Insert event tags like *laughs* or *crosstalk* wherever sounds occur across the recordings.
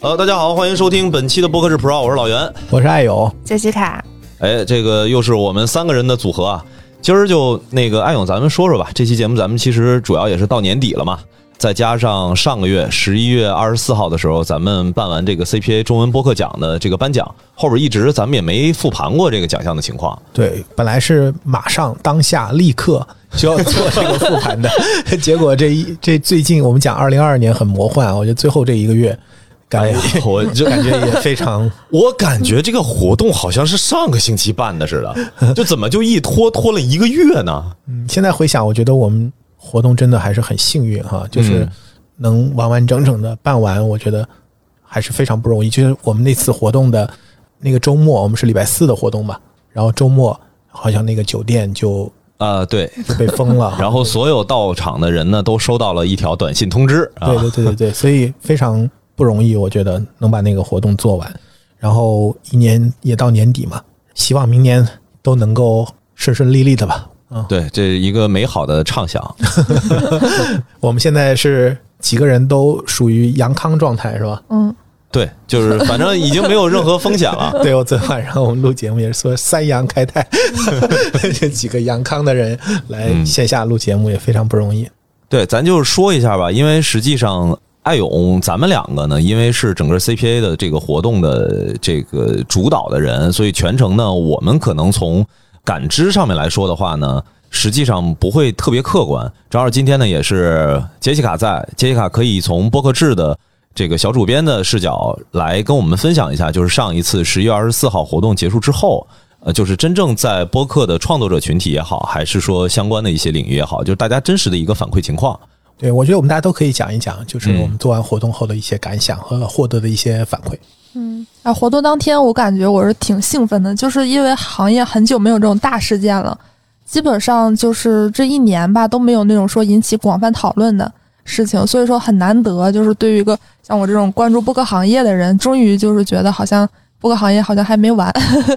呃，大家好，欢迎收听本期的播客是 Pro，我是老袁，我是爱勇，杰西卡。哎，这个又是我们三个人的组合啊。今儿就那个爱勇，咱们说说吧。这期节目咱们其实主要也是到年底了嘛，再加上上个月十一月二十四号的时候，咱们办完这个 CPA 中文播客奖的这个颁奖，后边一直咱们也没复盘过这个奖项的情况。对，本来是马上当下立刻就要做这个复盘的，*laughs* 结果这一这最近我们讲二零二二年很魔幻，我觉得最后这一个月。感觉我就感觉也非常，*laughs* 我感觉这个活动好像是上个星期办的似的，*laughs* 就怎么就一拖拖了一个月呢？嗯，现在回想，我觉得我们活动真的还是很幸运哈，就是能完完整整的办完，我觉得还是非常不容易。就是我们那次活动的那个周末，我们是礼拜四的活动嘛，然后周末好像那个酒店就啊对被封了，*laughs* 然后所有到场的人呢都收到了一条短信通知，对对对对对，所以非常。不容易，我觉得能把那个活动做完，然后一年也到年底嘛，希望明年都能够顺顺利利的吧。嗯，对，这一个美好的畅想。*laughs* *laughs* 我们现在是几个人都属于阳康状态，是吧？嗯，对，就是反正已经没有任何风险了。*laughs* 对我昨天晚上我们录节目也是说三阳开泰，这几个阳康的人来线下录节目也非常不容易。对，咱就是说一下吧，因为实际上。艾勇，咱们两个呢，因为是整个 CPA 的这个活动的这个主导的人，所以全程呢，我们可能从感知上面来说的话呢，实际上不会特别客观。正好今天呢，也是杰西卡在，杰西卡可以从播客制的这个小主编的视角来跟我们分享一下，就是上一次十一月二十四号活动结束之后，呃，就是真正在播客的创作者群体也好，还是说相关的一些领域也好，就是大家真实的一个反馈情况。对，我觉得我们大家都可以讲一讲，就是我们做完活动后的一些感想和获得的一些反馈。嗯，啊，活动当天我感觉我是挺兴奋的，就是因为行业很久没有这种大事件了，基本上就是这一年吧都没有那种说引起广泛讨论的事情，所以说很难得，就是对于一个像我这种关注播客行业的人，终于就是觉得好像。播客行业好像还没完，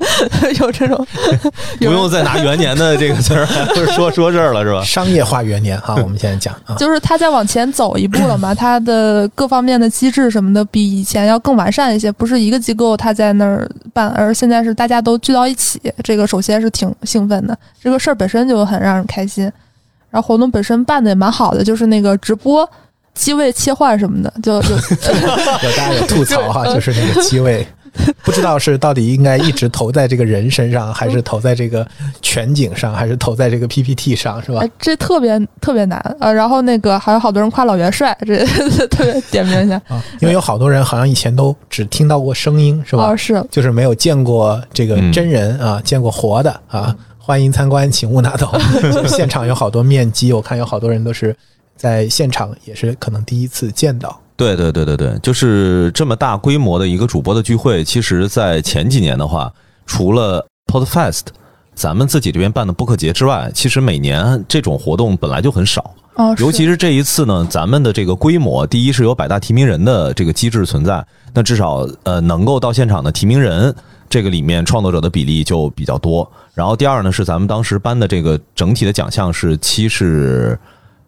*laughs* 有这种。*laughs* 不用再拿元年的这个词儿 *laughs* 说说这儿了是吧？商业化元年哈，我们现在讲啊，就是他在往前走一步了嘛，他的各方面的机制什么的比以前要更完善一些，不是一个机构他在那儿办，而现在是大家都聚到一起，这个首先是挺兴奋的，这个事儿本身就很让人开心，然后活动本身办的也蛮好的，就是那个直播机位切换什么的，就有有大家有吐槽哈，就是那个机位。*laughs* 不知道是到底应该一直投在这个人身上，还是投在这个全景上，还是投在这个 PPT 上，是吧？这特别特别难呃，然后那个还有好多人夸老元帅，这 *laughs* 特别点名一下啊。因为有好多人好像以前都只听到过声音，是吧？哦是，就是没有见过这个真人啊，见过活的啊。欢迎参观，请勿拿走。*laughs* 现场有好多面基，我看有好多人都是在现场，也是可能第一次见到。对对对对对，就是这么大规模的一个主播的聚会。其实，在前几年的话，除了 Podfest，咱们自己这边办的播客节之外，其实每年这种活动本来就很少。哦，尤其是这一次呢，咱们的这个规模，第一是有百大提名人的这个机制存在，那至少呃能够到现场的提名人，这个里面创作者的比例就比较多。然后第二呢，是咱们当时颁的这个整体的奖项是七十。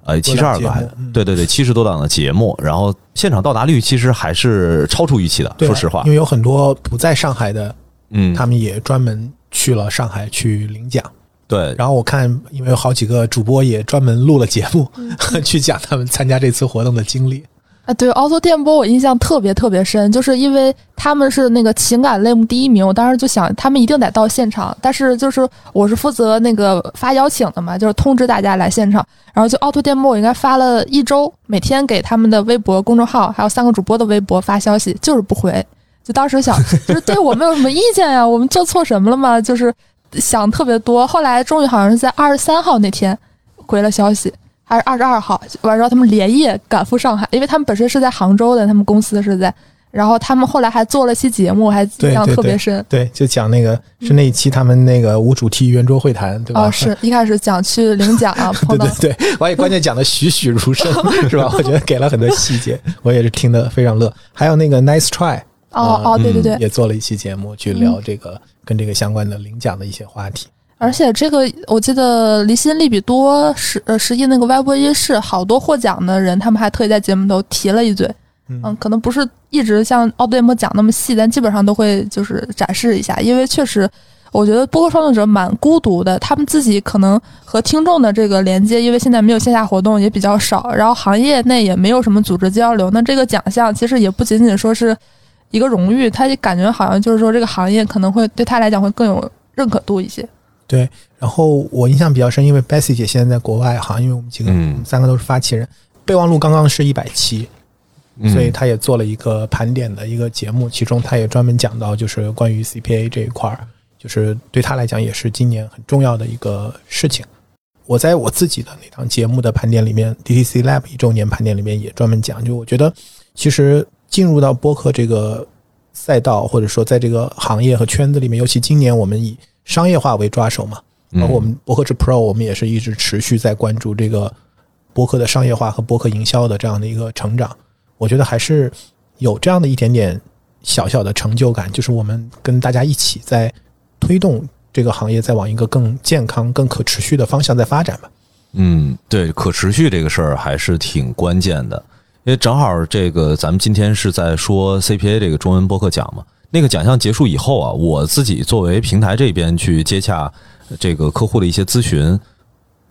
呃，七十二个，对对对，七十多档的节目，然后现场到达率其实还是超出预期的。说实话，因为有很多不在上海的，嗯，他们也专门去了上海去领奖。对，然后我看，因为有好几个主播也专门录了节目，*laughs* 去讲他们参加这次活动的经历。啊，对，凹凸电波我印象特别特别深，就是因为他们是那个情感类目第一名，我当时就想他们一定得到现场，但是就是我是负责那个发邀请的嘛，就是通知大家来现场，然后就凹凸电波我应该发了一周，每天给他们的微博公众号还有三个主播的微博发消息，就是不回，就当时想 *laughs* 就是对我们有什么意见呀？我们做错什么了吗？就是想特别多，后来终于好像是在二十三号那天回了消息。还是二十二号，完之后他们连夜赶赴上海，因为他们本身是在杭州的，他们公司是在。然后他们后来还做了期节目，还印象特别深。对，就讲那个是那一期他们那个无主题圆桌会谈，对吧？哦，是一开始讲去领奖啊，*laughs* 对对对，我也关键讲的栩栩如生，*laughs* 是吧？我觉得给了很多细节，我也是听得非常乐。还有那个 Nice Try，哦哦，对对对，也做了一期节目去聊这个跟这个相关的领奖的一些话题。而且这个，我记得离心利比多实呃实际那个歪播一室，好多获奖的人，他们还特意在节目头提了一嘴，嗯，可能不是一直像奥德莫讲那么细，但基本上都会就是展示一下，因为确实。我觉得播客创作者蛮孤独的，他们自己可能和听众的这个连接，因为现在没有线下活动也比较少，然后行业内也没有什么组织交流。那这个奖项其实也不仅仅说是一个荣誉，他也感觉好像就是说这个行业可能会对他来讲会更有认可度一些。对，然后我印象比较深，因为 Bessie 姐现在在国外哈，因为我们几个我们三个都是发起人，备忘录刚刚是一百期，所以她也做了一个盘点的一个节目，其中她也专门讲到就是关于 CPA 这一块儿。就是对她来讲也是今年很重要的一个事情。我在我自己的那档节目的盘点里面，DTC Lab 一周年盘点里面也专门讲，就我觉得其实进入到播客这个赛道，或者说在这个行业和圈子里面，尤其今年我们以商业化为抓手嘛，包括我们博客之 Pro，我们也是一直持续在关注这个博客的商业化和博客营销的这样的一个成长。我觉得还是有这样的一点点小小的成就感，就是我们跟大家一起在。推动这个行业在往一个更健康、更可持续的方向在发展吧。嗯，对，可持续这个事儿还是挺关键的，因为正好这个咱们今天是在说 CPA 这个中文播客奖嘛。那个奖项结束以后啊，我自己作为平台这边去接洽这个客户的一些咨询，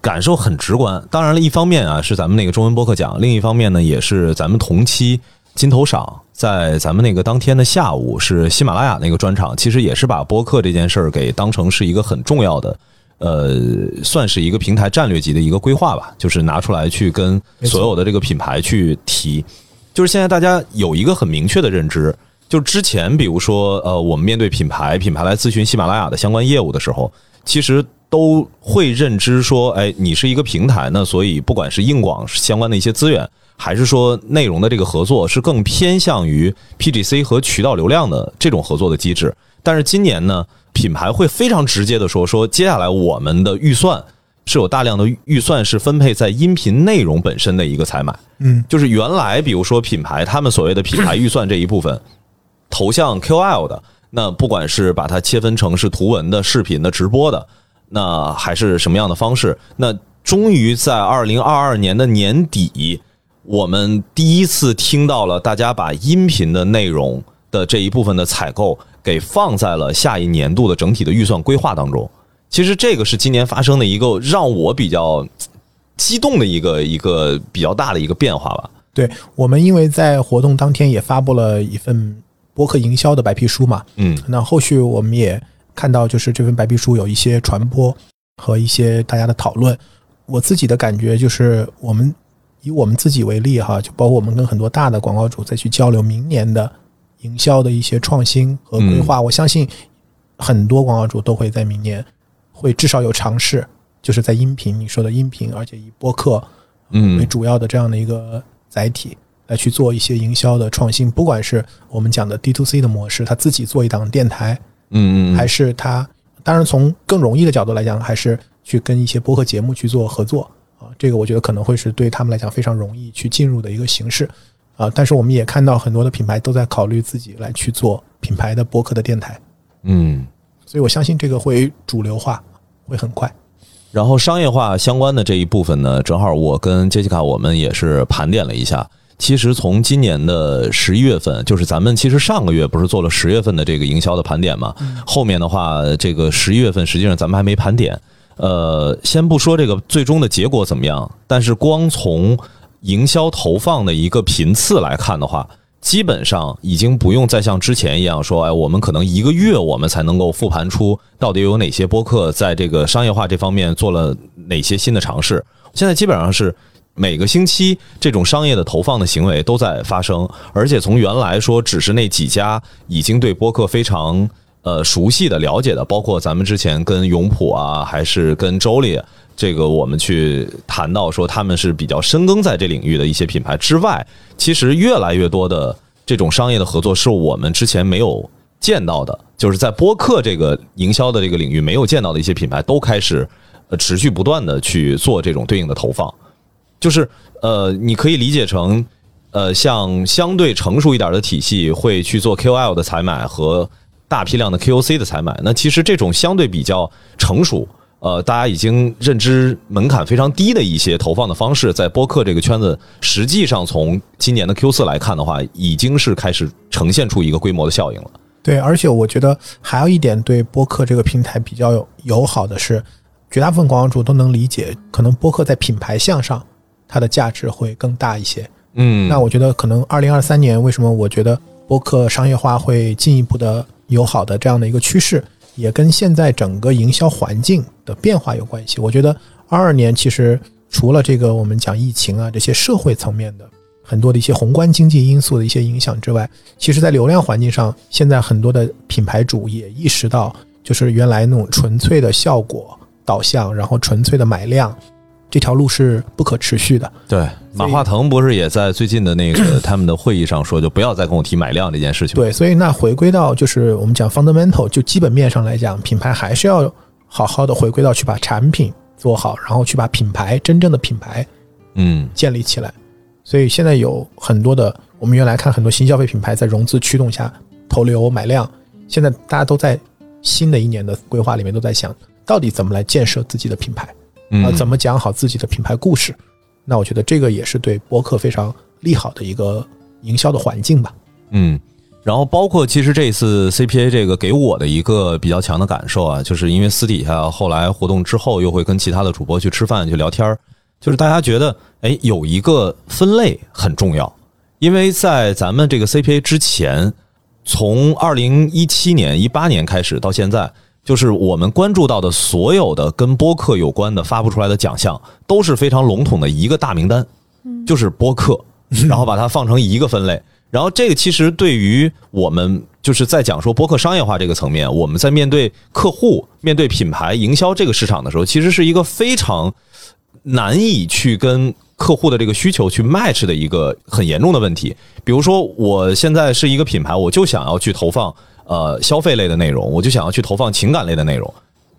感受很直观。当然了，一方面啊是咱们那个中文播客奖，另一方面呢也是咱们同期。金头赏在咱们那个当天的下午是喜马拉雅那个专场，其实也是把播客这件事儿给当成是一个很重要的，呃，算是一个平台战略级的一个规划吧，就是拿出来去跟所有的这个品牌去提。就是现在大家有一个很明确的认知，就之前比如说呃，我们面对品牌，品牌来咨询喜马拉雅的相关业务的时候，其实都会认知说，哎，你是一个平台呢，所以不管是硬广相关的一些资源。还是说内容的这个合作是更偏向于 PGC 和渠道流量的这种合作的机制，但是今年呢，品牌会非常直接的说说，接下来我们的预算是有大量的预算是分配在音频内容本身的一个采买，嗯，就是原来比如说品牌他们所谓的品牌预算这一部分，头像 QL 的，那不管是把它切分成是图文的、视频的、直播的，那还是什么样的方式，那终于在二零二二年的年底。我们第一次听到了大家把音频的内容的这一部分的采购给放在了下一年度的整体的预算规划当中。其实这个是今年发生的一个让我比较激动的一个一个比较大的一个变化吧。对我们，因为在活动当天也发布了一份播客营销的白皮书嘛，嗯，那后续我们也看到，就是这份白皮书有一些传播和一些大家的讨论。我自己的感觉就是，我们。以我们自己为例哈，就包括我们跟很多大的广告主再去交流明年的营销的一些创新和规划。我相信很多广告主都会在明年会至少有尝试，就是在音频你说的音频，而且以播客嗯为主要的这样的一个载体来去做一些营销的创新。不管是我们讲的 D to C 的模式，他自己做一档电台，嗯嗯，还是他当然从更容易的角度来讲，还是去跟一些播客节目去做合作。啊，这个我觉得可能会是对他们来讲非常容易去进入的一个形式，啊，但是我们也看到很多的品牌都在考虑自己来去做品牌的播客的电台，嗯，所以我相信这个会主流化，会很快。然后商业化相关的这一部分呢，正好我跟杰西卡我们也是盘点了一下，其实从今年的十一月份，就是咱们其实上个月不是做了十月份的这个营销的盘点嘛，后面的话这个十一月份实际上咱们还没盘点。呃，先不说这个最终的结果怎么样，但是光从营销投放的一个频次来看的话，基本上已经不用再像之前一样说，哎，我们可能一个月我们才能够复盘出到底有哪些播客在这个商业化这方面做了哪些新的尝试。现在基本上是每个星期这种商业的投放的行为都在发生，而且从原来说只是那几家已经对播客非常。呃，熟悉的、了解的，包括咱们之前跟永普啊，还是跟周丽，这个我们去谈到说他们是比较深耕在这领域的一些品牌之外，其实越来越多的这种商业的合作是我们之前没有见到的，就是在播客这个营销的这个领域没有见到的一些品牌都开始呃持续不断的去做这种对应的投放，就是呃，你可以理解成呃，像相对成熟一点的体系会去做 KOL 的采买和。大批量的 KOC 的采买，那其实这种相对比较成熟，呃，大家已经认知门槛非常低的一些投放的方式，在播客这个圈子，实际上从今年的 Q 四来看的话，已经是开始呈现出一个规模的效应了。对，而且我觉得还有一点对播客这个平台比较友好的是，绝大部分广告主都能理解，可能播客在品牌向上它的价值会更大一些。嗯，那我觉得可能二零二三年为什么我觉得播客商业化会进一步的友好的这样的一个趋势，也跟现在整个营销环境的变化有关系。我觉得二二年其实除了这个我们讲疫情啊这些社会层面的很多的一些宏观经济因素的一些影响之外，其实在流量环境上，现在很多的品牌主也意识到，就是原来那种纯粹的效果导向，然后纯粹的买量。这条路是不可持续的，对，马化腾不是也在最近的那个他们的会议上说，就不要再跟我提买量这件事情。对，所以那回归到就是我们讲 fundamental，就基本面上来讲，品牌还是要好好的回归到去把产品做好，然后去把品牌真正的品牌嗯建立起来。所以现在有很多的，我们原来看很多新消费品牌在融资驱动下投流买量，现在大家都在新的一年的规划里面都在想，到底怎么来建设自己的品牌。嗯，啊，怎么讲好自己的品牌故事？那我觉得这个也是对播客非常利好的一个营销的环境吧。嗯，然后包括其实这次 CPA 这个给我的一个比较强的感受啊，就是因为私底下后来活动之后，又会跟其他的主播去吃饭去聊天儿，就是大家觉得哎有一个分类很重要，因为在咱们这个 CPA 之前，从二零一七年一八年开始到现在。就是我们关注到的所有的跟播客有关的发布出来的奖项，都是非常笼统的一个大名单，就是播客，*laughs* 然后把它放成一个分类。然后这个其实对于我们就是在讲说播客商业化这个层面，我们在面对客户、面对品牌营销这个市场的时候，其实是一个非常难以去跟客户的这个需求去 match 的一个很严重的问题。比如说，我现在是一个品牌，我就想要去投放。呃，消费类的内容，我就想要去投放情感类的内容。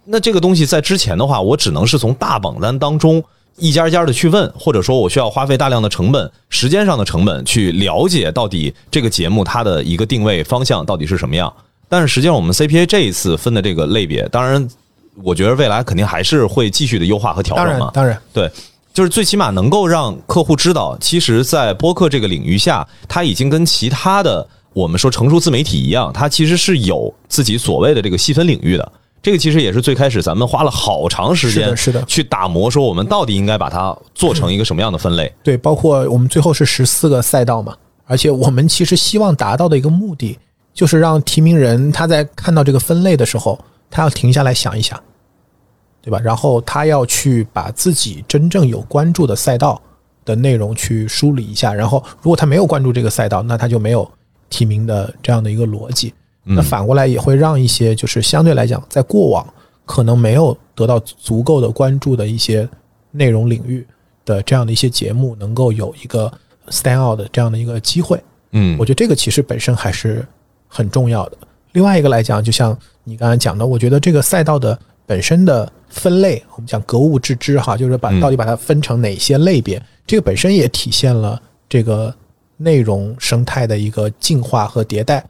那这个东西在之前的话，我只能是从大榜单当中一家一家的去问，或者说我需要花费大量的成本、时间上的成本去了解到底这个节目它的一个定位方向到底是什么样。但是实际上，我们 CPA 这一次分的这个类别，当然，我觉得未来肯定还是会继续的优化和调整嘛。当然，对，就是最起码能够让客户知道，其实，在播客这个领域下，它已经跟其他的。我们说成熟自媒体一样，它其实是有自己所谓的这个细分领域的。这个其实也是最开始咱们花了好长时间是的去打磨，说我们到底应该把它做成一个什么样的分类？对，包括我们最后是十四个赛道嘛，而且我们其实希望达到的一个目的，就是让提名人他在看到这个分类的时候，他要停下来想一想，对吧？然后他要去把自己真正有关注的赛道的内容去梳理一下，然后如果他没有关注这个赛道，那他就没有。提名的这样的一个逻辑，那反过来也会让一些就是相对来讲，在过往可能没有得到足够的关注的一些内容领域的这样的一些节目，能够有一个 stand out 的这样的一个机会。嗯，我觉得这个其实本身还是很重要的。另外一个来讲，就像你刚才讲的，我觉得这个赛道的本身的分类，我们讲格物致知哈，就是把到底把它分成哪些类别，这个本身也体现了这个。内容生态的一个进化和迭代，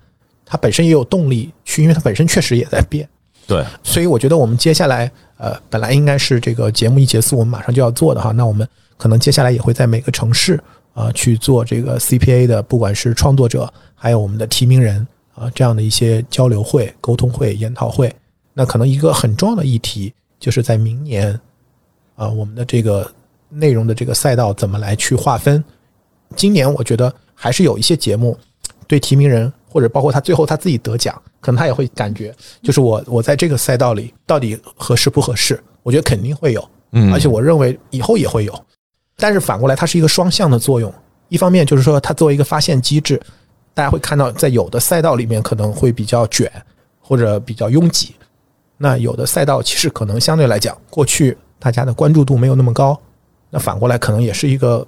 它本身也有动力去，因为它本身确实也在变。对，所以我觉得我们接下来，呃，本来应该是这个节目一结束，我们马上就要做的哈。那我们可能接下来也会在每个城市啊去做这个 CPA 的，不管是创作者，还有我们的提名人啊这样的一些交流会、沟通会、研讨会。那可能一个很重要的议题，就是在明年啊，我们的这个内容的这个赛道怎么来去划分。今年我觉得还是有一些节目，对提名人或者包括他最后他自己得奖，可能他也会感觉，就是我我在这个赛道里到底合适不合适？我觉得肯定会有，嗯，而且我认为以后也会有。但是反过来，它是一个双向的作用。一方面就是说，它作为一个发现机制，大家会看到在有的赛道里面可能会比较卷或者比较拥挤，那有的赛道其实可能相对来讲，过去大家的关注度没有那么高，那反过来可能也是一个。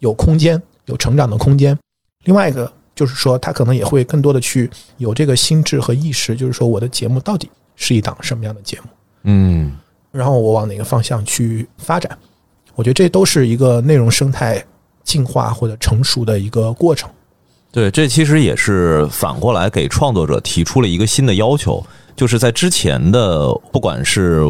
有空间，有成长的空间。另外一个就是说，他可能也会更多的去有这个心智和意识，就是说我的节目到底是一档什么样的节目？嗯，然后我往哪个方向去发展？我觉得这都是一个内容生态进化或者成熟的一个过程。对，这其实也是反过来给创作者提出了一个新的要求，就是在之前的不管是。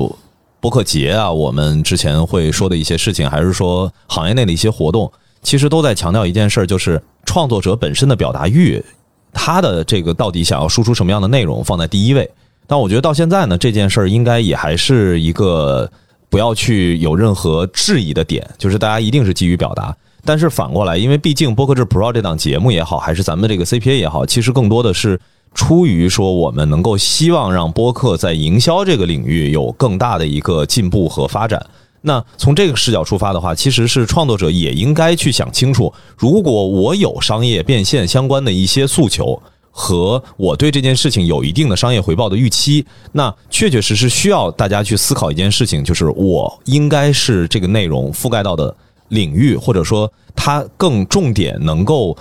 播客节啊，我们之前会说的一些事情，还是说行业内的一些活动，其实都在强调一件事，就是创作者本身的表达欲，他的这个到底想要输出什么样的内容放在第一位。但我觉得到现在呢，这件事儿应该也还是一个不要去有任何质疑的点，就是大家一定是基于表达。但是反过来，因为毕竟播客制 Pro 这档节目也好，还是咱们这个 CPA 也好，其实更多的是出于说我们能够希望让播客在营销这个领域有更大的一个进步和发展。那从这个视角出发的话，其实是创作者也应该去想清楚，如果我有商业变现相关的一些诉求。和我对这件事情有一定的商业回报的预期，那确确实实需要大家去思考一件事情，就是我应该是这个内容覆盖到的领域，或者说它更重点能够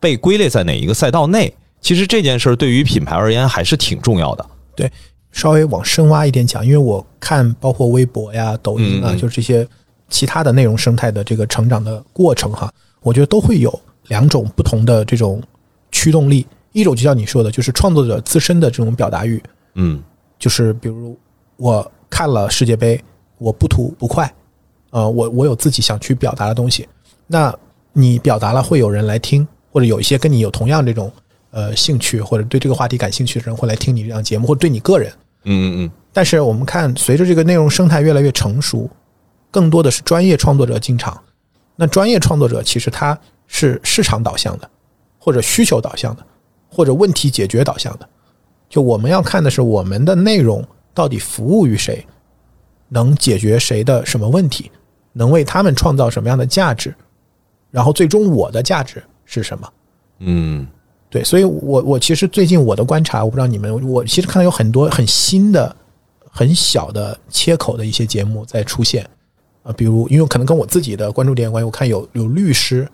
被归类在哪一个赛道内。其实这件事儿对于品牌而言还是挺重要的。对，稍微往深挖一点讲，因为我看包括微博呀、抖音啊，嗯嗯就是这些其他的内容生态的这个成长的过程哈，我觉得都会有两种不同的这种驱动力。一种就像你说的，就是创作者自身的这种表达欲，嗯就是比如我看了世界杯，我不吐不快，呃，我我有自己想去表达的东西，那你表达了会有人来听，或者有一些跟你有同样这种呃兴趣或者对这个话题感兴趣的人会来听你这档节目，或者对你个人。嗯嗯嗯但是我们看，随着这个内容生态越来越成熟，更多的是专业创作者进场。那专业创作者其实他是市场导向的，或者需求导向的，或者问题解决导向的。就我们要看的是我们的内容到底服务于谁，能解决谁的什么问题，能为他们创造什么样的价值，然后最终我的价值是什么。嗯对，所以我我其实最近我的观察，我不知道你们，我其实看到有很多很新的、很小的切口的一些节目在出现。啊，比如因为可能跟我自己的关注点有关系，我看有有律师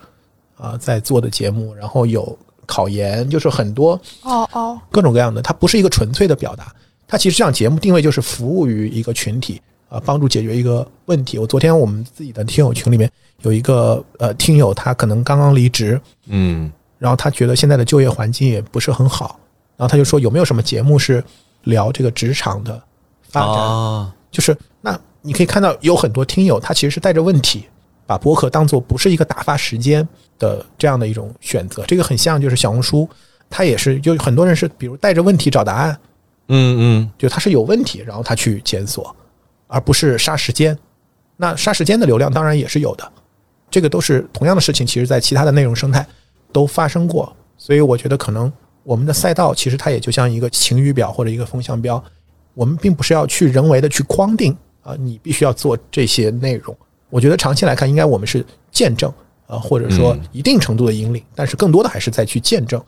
啊在做的节目，然后有考研，就是很多哦哦，各种各样的，它不是一个纯粹的表达，它其实这样节目定位就是服务于一个群体啊，帮助解决一个问题。我昨天我们自己的听友群里面有一个呃听友，他可能刚刚离职，嗯然后他觉得现在的就业环境也不是很好，然后他就说有没有什么节目是聊这个职场的发展？啊就是那你可以看到有很多听友他其实是带着问题，把博客当做不是一个打发时间的这样的一种选择。这个很像就是小红书，它也是就很多人是比如带着问题找答案，嗯嗯就他是有问题，然后他去检索，而不是杀时间。那杀时间的流量当然也是有的，这个都是同样的事情，其实在其他的内容生态都发生过。所以我觉得可能我们的赛道其实它也就像一个晴雨表或者一个风向标，我们并不是要去人为的去框定啊，你必须要做这些内容。我觉得长期来看，应该我们是见证啊，或者说嗯一定程度的引领，但是更多的还是在去见证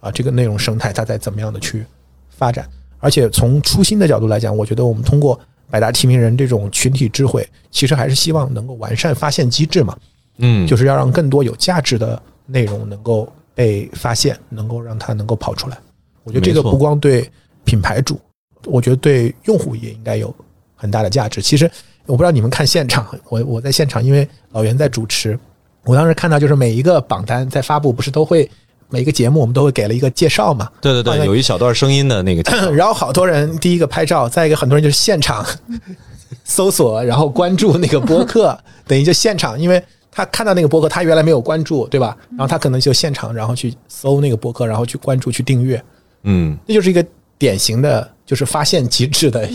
啊这个内容生态它在怎么样的去发展。而且从初心的角度来讲，我觉得我们通过百大提名人这种群体智慧，其实还是希望能够完善发现机制嘛，嗯，就是要让更多有价值的内容能够被发现，能够让它能够跑出来。我觉得这个不光对品牌主，我觉得对用户也应该有很大的价值。其实我不知道你们看现场，我我在现场，因为老袁在主持，我当时看到就是每一个榜单在发布，不是都会每一个节目我们都会给了一个介绍嘛，对对对，有一小段声音的那个 *clears throat* 然后好多人第一个拍照，再一个很多人就是现场 *laughs* 搜索，然后关注那个播客，等于就现场，因为他看到那个博客，他原来没有关注，对吧？然后他可能就现场，然后去搜那个博客，然后去关注、去订阅，嗯。这就是一个典型的，就是发现机制的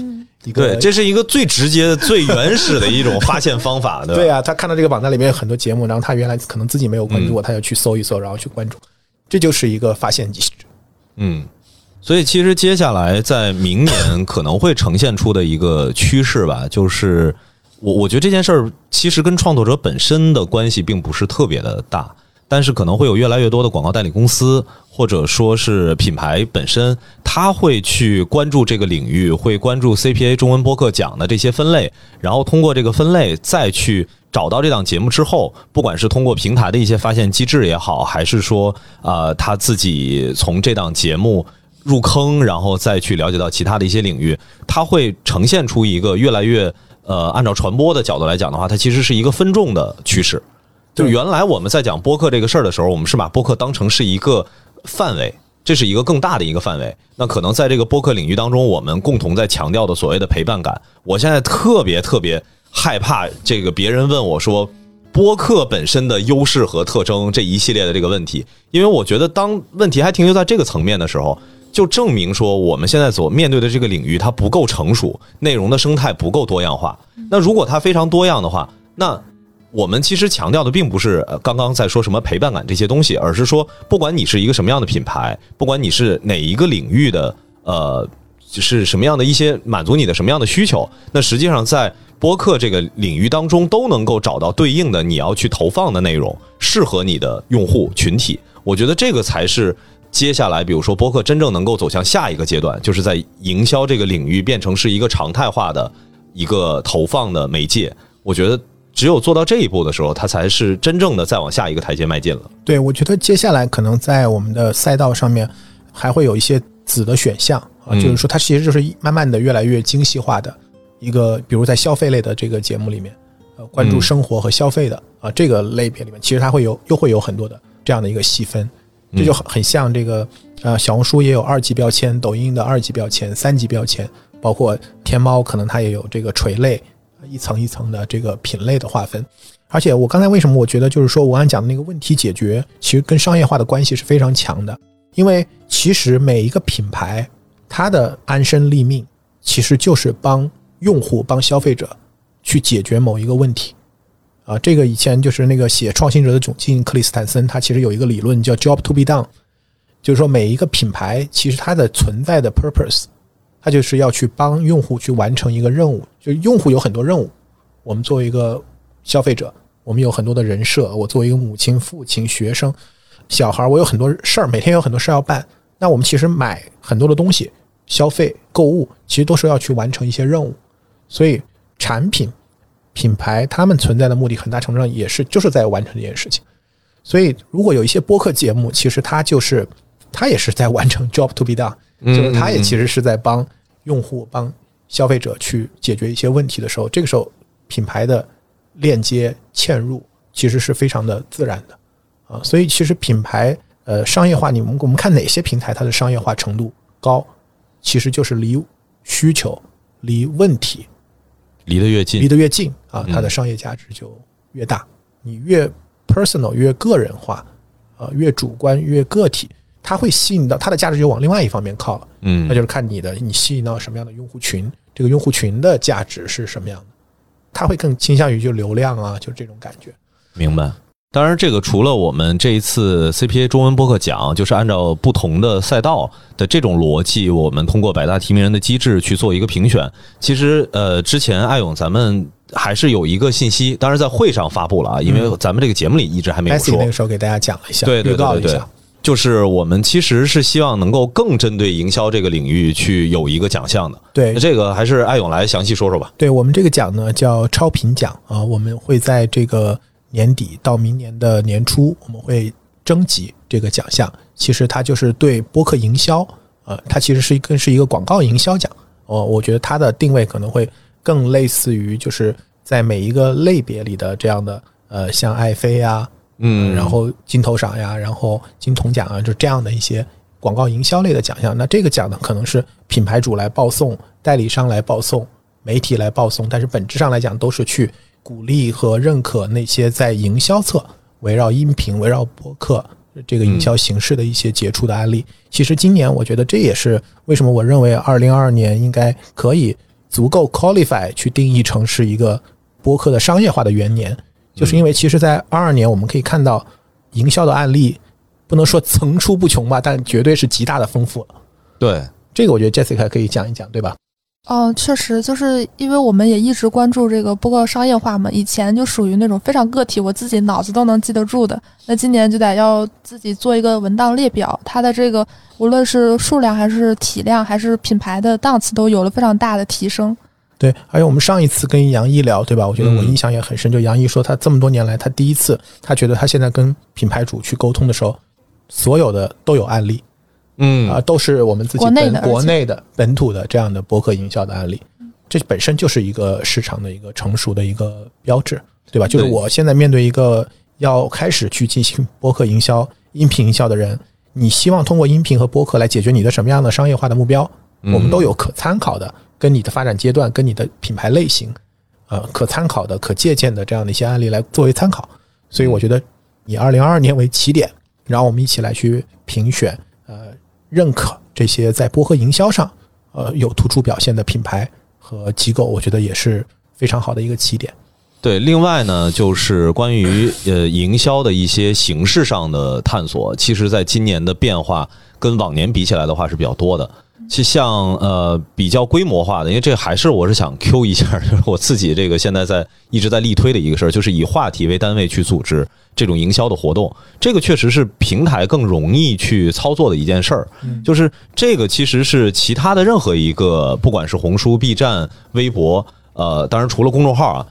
一个。对，这是一个最直接的、最原始的一种发现方法，*laughs* 对吧？对啊，他看到这个榜单里面有很多节目，然后他原来可能自己没有关注过，他就去搜一搜，然后去关注，这就是一个发现机制。嗯，所以其实接下来在明年可能会呈现出的一个趋势吧，就是我我觉得这件事儿其实跟创作者本身的关系并不是特别的大，但是可能会有越来越多的广告代理公司或者说是品牌本身，他会去关注这个领域，会关注 CPA 中文播客讲的这些分类，然后通过这个分类再去找到这档节目之后，不管是通过平台的一些发现机制也好，还是说呃他自己从这档节目入坑，然后再去了解到其他的一些领域，它会呈现出一个越来越呃，按照传播的角度来讲的话，它其实是一个分众的趋势。就原来我们在讲播客这个事儿的时候，我们是把播客当成是一个范围，这是一个更大的一个范围。那可能在这个播客领域当中，我们共同在强调的所谓的陪伴感，我现在特别特别害怕这个别人问我说。播客本身的优势和特征这一系列的这个问题，因为我觉得当问题还停留在这个层面的时候，就证明说我们现在所面对的这个领域它不够成熟，内容的生态不够多样化。那如果它非常多样的话，那我们其实强调的并不是刚刚在说什么陪伴感这些东西，而是说不管你是一个什么样的品牌，不管你是哪一个领域的，呃，就是什么样的一些满足你的什么样的需求，那实际上在。播客这个领域当中都能够找到对应的你要去投放的内容，适合你的用户群体。我觉得这个才是接下来，比如说播客真正能够走向下一个阶段，就是在营销这个领域变成是一个常态化的一个投放的媒介。我觉得只有做到这一步的时候，它才是真正的再往下一个台阶迈进了。对，我觉得接下来可能在我们的赛道上面还会有一些子的选项啊，就是说它其实就是慢慢的越来越精细化的。一个，比如在消费类的这个节目里面，呃，关注生活和消费的啊这个类别里面，其实它会有又会有很多的这样的一个细分，这就很很像这个呃小红书也有二级标签，抖音的二级标签、三级标签，包括天猫可能它也有这个垂类，一层一层的这个品类的划分。而且我刚才为什么我觉得就是说我刚讲的那个问题解决，其实跟商业化的关系是非常强的，因为其实每一个品牌它的安身立命，其实就是帮。用户帮消费者去解决某一个问题，啊，这个以前就是那个写《创新者》的总经理克里斯坦森，他其实有一个理论叫 “job to be done”，就是说每一个品牌其实它的存在的 purpose，它就是要去帮用户去完成一个任务。就用户有很多任务，我们作为一个消费者，我们有很多的人设。我作为一个母亲、父亲、学生、小孩，我有很多事儿，每天有很多事儿要办。那我们其实买很多的东西、消费、购物，其实都是要去完成一些任务。所以，产品、品牌，他们存在的目的很大程度上也是就是在完成这件事情。所以，如果有一些播客节目，其实它就是它也是在完成 job to be done，就是它也其实是在帮用户、帮消费者去解决一些问题的时候，这个时候品牌的链接嵌入其实是非常的自然的啊。所以，其实品牌呃商业化，你们我们看哪些平台它的商业化程度高，其实就是离需求、离问题。离得越近，离得越近啊，它的商业价值就越大。你越 personal 越个人化，呃，越主观越个体，它会吸引到它的价值就往另外一方面靠了。嗯，那就是看你的，你吸引到什么样的用户群，这个用户群的价值是什么样的，它会更倾向于就流量啊，就这种感觉。明白。当然，这个除了我们这一次 CPA 中文播客奖，就是按照不同的赛道的这种逻辑，我们通过百大提名人的机制去做一个评选。其实，呃，之前艾勇咱们还是有一个信息，当然在会上发布了啊，因为咱们这个节目里一直还没有说。那个时候给大家讲了一下，对对对对，就是我们其实是希望能够更针对营销这个领域去有一个奖项的。对，这个还是艾勇来详细说说吧。对我们这个奖呢叫超频奖啊，我们会在这个。年底到明年的年初，我们会征集这个奖项。其实它就是对播客营销，呃，它其实是更是一个广告营销奖。哦，我觉得它的定位可能会更类似于就是在每一个类别里的这样的，呃，像爱妃呀，嗯，然后金头赏呀，然后金铜奖啊，就这样的一些广告营销类的奖项。那这个奖呢，可能是品牌主来报送，代理商来报送，媒体来报送，但是本质上来讲都是去。鼓励和认可那些在营销侧围绕音频、围绕播客这个营销形式的一些杰出的案例。其实今年我觉得这也是为什么我认为二零二二年应该可以足够 qualify 去定义成是一个播客的商业化的元年，就是因为其实，在二二年我们可以看到营销的案例，不能说层出不穷吧，但绝对是极大的丰富了。对这个，我觉得 Jessica 可以讲一讲，对吧？哦，确实，就是因为我们也一直关注这个播客商业化嘛。以前就属于那种非常个体，我自己脑子都能记得住的。那今年就得要自己做一个文档列表，它的这个无论是数量还是体量，还是品牌的档次，都有了非常大的提升。对，而且我们上一次跟杨毅聊，对吧？我觉得我印象也很深。就杨毅说，他这么多年来，他第一次，他觉得他现在跟品牌主去沟通的时候，所有的都有案例。嗯。啊，都是我们自己本国内的本土的这样的博客营销的案例，这本身就是一个市场的一个成熟的一个标志，对吧？就是我现在面对一个要开始去进行博客营销、音频营销的人，你希望通过音频和播客来解决你的什么样的商业化的目标，嗯。我们都有可参考的，跟你的发展阶段、跟你的品牌类型，呃，可参考的、可借鉴的这样的一些案例来作为参考。所以我觉得以二零二二年为起点，然后我们一起来去评选，呃，认可这些在播客营销上，呃，有突出表现的品牌和机构，我觉得也是非常好的一个起点。对，另外呢，就是关于呃营销的一些形式上的探索，其实在今年的变化跟往年比起来的话是比较多的。其实像呃比较规模化的，因为这还是我是想 Q 一下，*laughs* 就是我自己这个现在在一直在力推的一个事儿，就是以话题为单位去组织这种营销的活动，这个确实是平台更容易去操作的一件事儿。就是这个其实是其他的任何一个，不管是红书、B 站、微博，呃，当然除了公众号啊，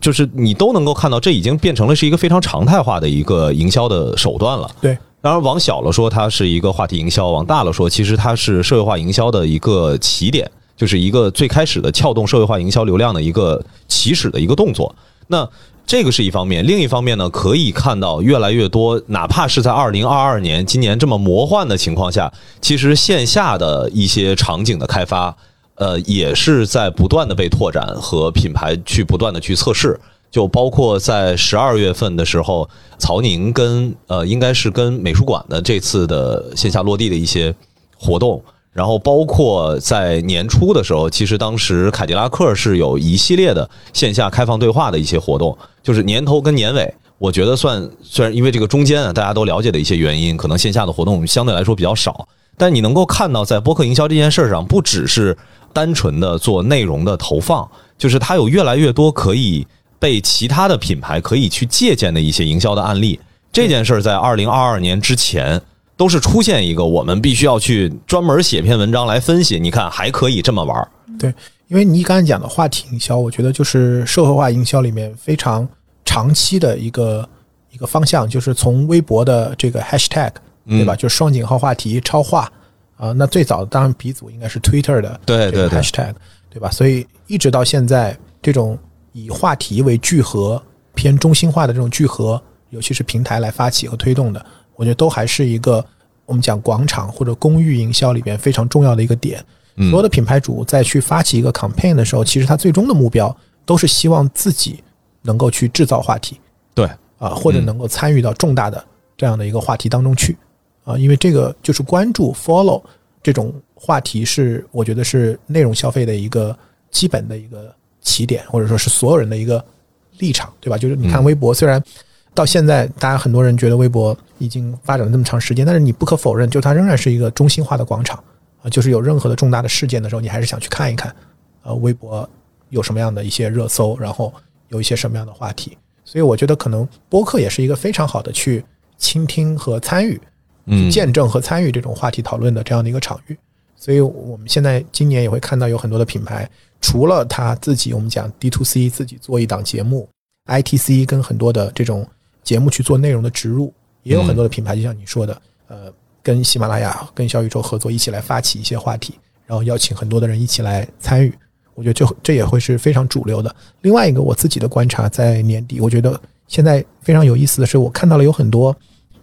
就是你都能够看到，这已经变成了是一个非常常态化的一个营销的手段了。对，当然，往小了说，它是一个话题营销；往大了说，其实它是社会化营销的一个起点，就是一个最开始的撬动社会化营销流量的一个起始的一个动作。那这个是一方面，另一方面呢，可以看到越来越多，哪怕是在二零二二年今年这么魔幻的情况下，其实线下的一些场景的开发，呃，也是在不断的被拓展和品牌去不断的去测试。就包括在十二月份的时候，曹宁跟呃，应该是跟美术馆的这次的线下落地的一些活动，然后包括在年初的时候，其实当时凯迪拉克是有一系列的线下开放对话的一些活动，就是年头跟年尾，我觉得算虽然因为这个中间啊大家都了解的一些原因，可能线下的活动相对来说比较少，但你能够看到在播客营销这件事儿上，不只是单纯的做内容的投放，就是它有越来越多可以被其他的品牌可以去借鉴的一些营销的案例。这件事儿在二零二二年之前都是出现一个我们必须要去专门写篇文章来分析，你看还可以这么玩儿。对，因为你刚才讲的话题营销，我觉得就是社会化营销里面非常长期的一个一个方向，就是从微博的这个 hashtag 对吧，就是双井号话题超话啊、那最早当然鼻祖应该是 Twitter 的这个对对对 hashtag 对吧？所以一直到现在，这种以话题为聚合、偏中心化的这种聚合，尤其是平台来发起和推动的，我觉得都还是一个我们讲广场或者公寓营销里边非常重要的一个点。嗯所有的品牌主在去发起一个 campaign 的时候，其实他最终的目标都是希望自己能够去制造话题对，啊，或者嗯能够参与到重大的这样的一个话题当中去啊，因为这个就是关注 follow 这种话题是我觉得是内容消费的一个基本的一个起点，或者说是所有人的一个立场，对吧？就是你看嗯微博，虽然到现在大家很多人觉得微博已经发展了这么长时间，但是你不可否认，就它仍然是一个中心化的广场啊，就是有任何的重大的事件的时候，你还是想去看一看，呃，微博有什么样的一些热搜，然后有一些什么样的话题。所以我觉得可能播客也是一个非常好的去倾听和参与、嗯，见证和参与这种话题讨论的这样的一个场域。所以我们现在今年也会看到有很多的品牌，除了他自己我们讲 D to C 自己做一档节目，ITC 跟很多的这种节目去做内容的植入，也有很多的品牌，就像你说的，呃，跟喜马拉雅、跟小宇宙合作，一起来发起一些话题，然后邀请很多的人一起来参与。我觉得这这也会是非常主流的。另外一个我自己的观察，在年底，我觉得现在非常有意思的是，我看到了有很多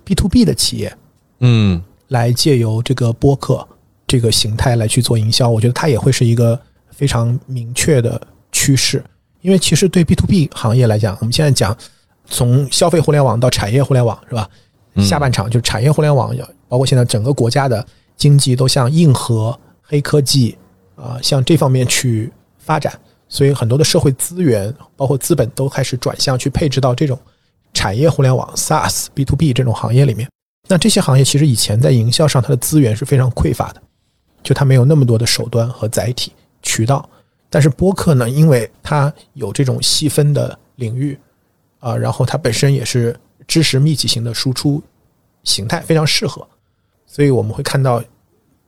B to B 的企业，嗯来借由这个播客这个形态来去做营销，我觉得它也会是一个非常明确的趋势。因为其实对 B to B 行业来讲，我们现在讲从消费互联网到产业互联网，是吧？嗯下半场就是产业互联网，包括现在整个国家的经济都向硬核、黑科技啊、向这方面去发展，所以很多的社会资源，包括资本都开始转向去配置到这种产业互联网 SaaS、B to B 这种行业里面。那这些行业其实以前在营销上，它的资源是非常匮乏的，就它没有那么多的手段和载体渠道。但是播客呢，因为它有这种细分的领域啊，然后它本身也是知识密集型的输出形态，非常适合。所以我们会看到，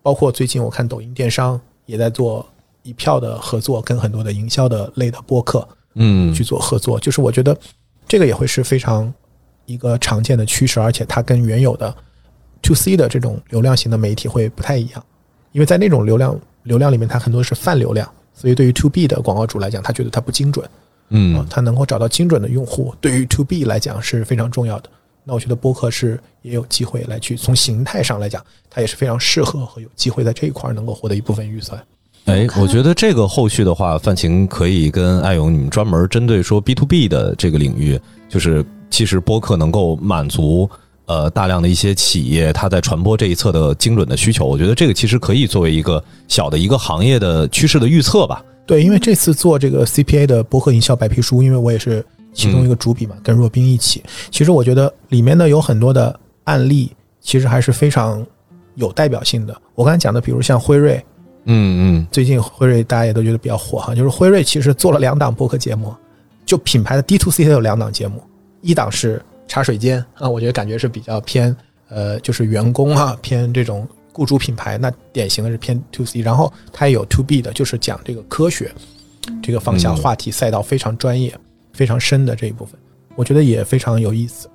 包括最近我看抖音电商也在做一票的合作，跟很多的营销的类的播客嗯去做合作。就是我觉得这个也会是非常一个常见的趋势，而且它跟原有的 to C 的这种流量型的媒体会不太一样，因为在那种流量流量里面，它很多是泛流量，所以对于 to B 的广告主来讲，他觉得它不精准。啊嗯，他能够找到精准的用户，对于 to B 来讲是非常重要的。那我觉得播客是也有机会来去从形态上来讲，它也是非常适合和有机会在这一块儿能够获得一部分预算。哎，我觉得这个后续的话，范晴可以跟艾勇你们专门针对说 B to B 的这个领域，就是其实播客能够满足呃大量的一些企业它在传播这一侧的精准的需求。我觉得这个其实可以作为一个小的一个行业的趋势的预测吧。对，因为这次做这个 CPA 的博客营销白皮书，因为我也是其中一个主笔嘛，跟若冰一起。其实我觉得里面呢有很多的案例，其实还是非常有代表性的。我刚才讲的，比如像辉瑞，嗯嗯，最近辉瑞大家也都觉得比较火哈，就是辉瑞其实做了两档博客节目，就品牌的 D to C 它有两档节目，一档是茶水间啊，我觉得感觉是比较偏呃，就是员工啊，偏这种雇主品牌，那典型的是偏 to C，然后它也有 to B 的，就是讲这个科学这个方向嗯话题赛道非常专业、非常深的这一部分，我觉得也非常有意思。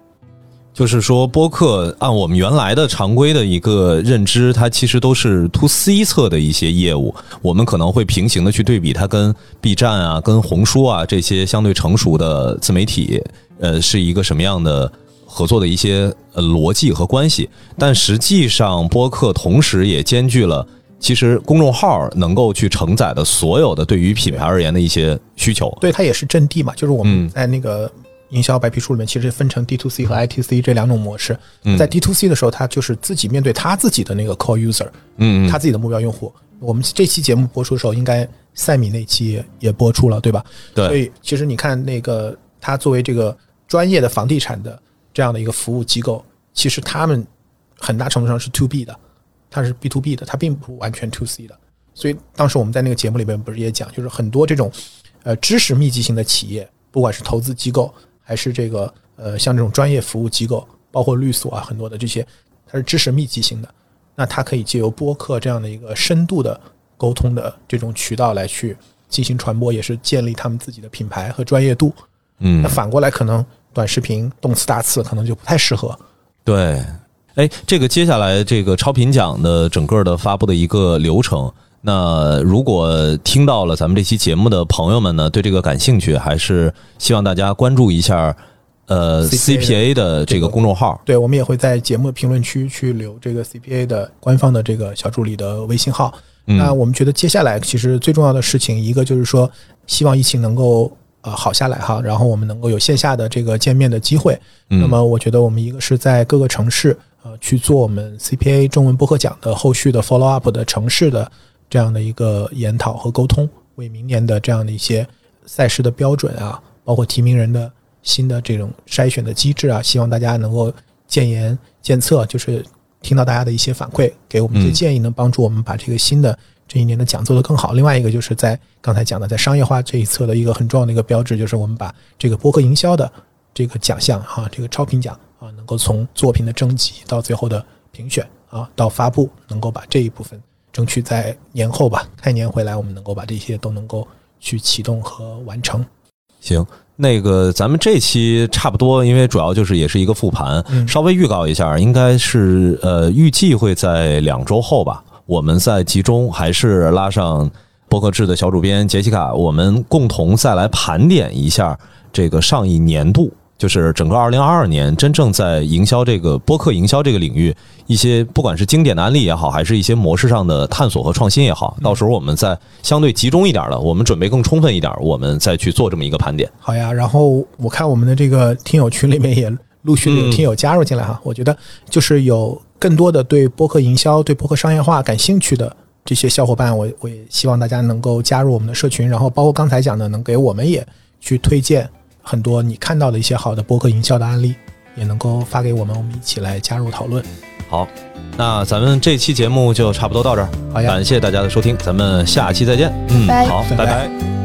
就是说播客按我们原来的常规的一个认知，它其实都是 to C 侧的一些业务，我们可能会平行的去对比它跟 B 站啊、跟红书啊这些相对成熟的自媒体，呃，是一个什么样的合作的一些呃逻辑和关系。但实际上，播客同时也兼具了。其实公众号能够去承载的所有的对于品牌而言的一些需求，对，它也是阵地嘛，就是我们嗯在那个营销白皮书里面，其实分成 D to C 和 I T C 这两种模式。嗯在 D to C 的时候，他就是自己面对他自己的那个 core user，嗯，嗯他自己的目标用户。我们这期节目播出的时候，应该赛米那期也也播出了，对吧？对所，以其实你看，那个他作为这个专业的房地产的这样的一个服务机构，其实他们很大程度上是 to B 的，它是 B to B 的，它并不完全 to C 的。所以当时我们在那个节目里面不是也讲，就是很多这种呃知识密集型的企业，不管是投资机构还是这个呃像这种专业服务机构，包括律所啊，很多的这些，它是知识密集型的。那它可以借由播客这样的一个深度的沟通的这种渠道来去进行传播，也是建立他们自己的品牌和专业度。嗯那，反过来，可能短视频动次大次可能就不太适合。对，哎，这个接下来这个超频奖的整个的发布的一个流程，那如果听到了咱们这期节目的朋友们呢，对这个感兴趣，还是希望大家关注一下呃 CPA 的这个公众号。对，我们也会在节目的评论区去留这个 CPA 的官方的这个小助理的微信号。那嗯我们觉得接下来其实最重要的事情，一个就是说，希望疫情能够呃好下来哈，然后我们能够有线下的这个见面的机会。嗯那么我觉得我们一个是在各个城市呃去做我们 CPA 中文播客奖的后续的 follow up 的城市的这样的一个研讨和沟通，为明年的这样的一些赛事的标准啊，包括提名人的新的这种筛选的机制啊，希望大家能够建言建策，就是听到大家的一些反馈，给我们一些建议，能帮助我们把这个新的这一年的奖做得更好。另外一个就是在刚才讲的，在商业化这一侧的一个很重要的一个标志，就是我们把这个播客营销的这个奖项哈、这个超频奖啊，能够从作品的征集到最后的评选啊，到发布，能够把这一部分争取在年后吧，开年回来，我们能够把这些都能够去启动和完成。行，那个咱们这期差不多，因为主要就是也是一个复盘，嗯稍微预告一下，应该是呃预计会在两周后吧，我们在集中还是拉上博客制的小主编杰西卡，我们共同再来盘点一下这个上一年度。就是整个二零二二年，真正在营销这个播客营销这个领域，一些不管是经典的案例也好，还是一些模式上的探索和创新也好，到时候我们再相对集中一点的，我们准备更充分一点，我们再去做这么一个盘点。好呀，然后我看我们的这个听友群里面也陆续的有听友加入进来哈，我觉得就是有更多的对播客营销、对播客商业化感兴趣的这些小伙伴，我我也希望大家能够加入我们的社群，然后包括刚才讲的，能给我们也去推荐很多你看到的一些好的博客营销的案例，也能够发给我们，我们一起来加入讨论。好，那咱们这期节目就差不多到这儿，好呀感谢大家的收听，咱们下期再见。嗯，好，拜拜拜拜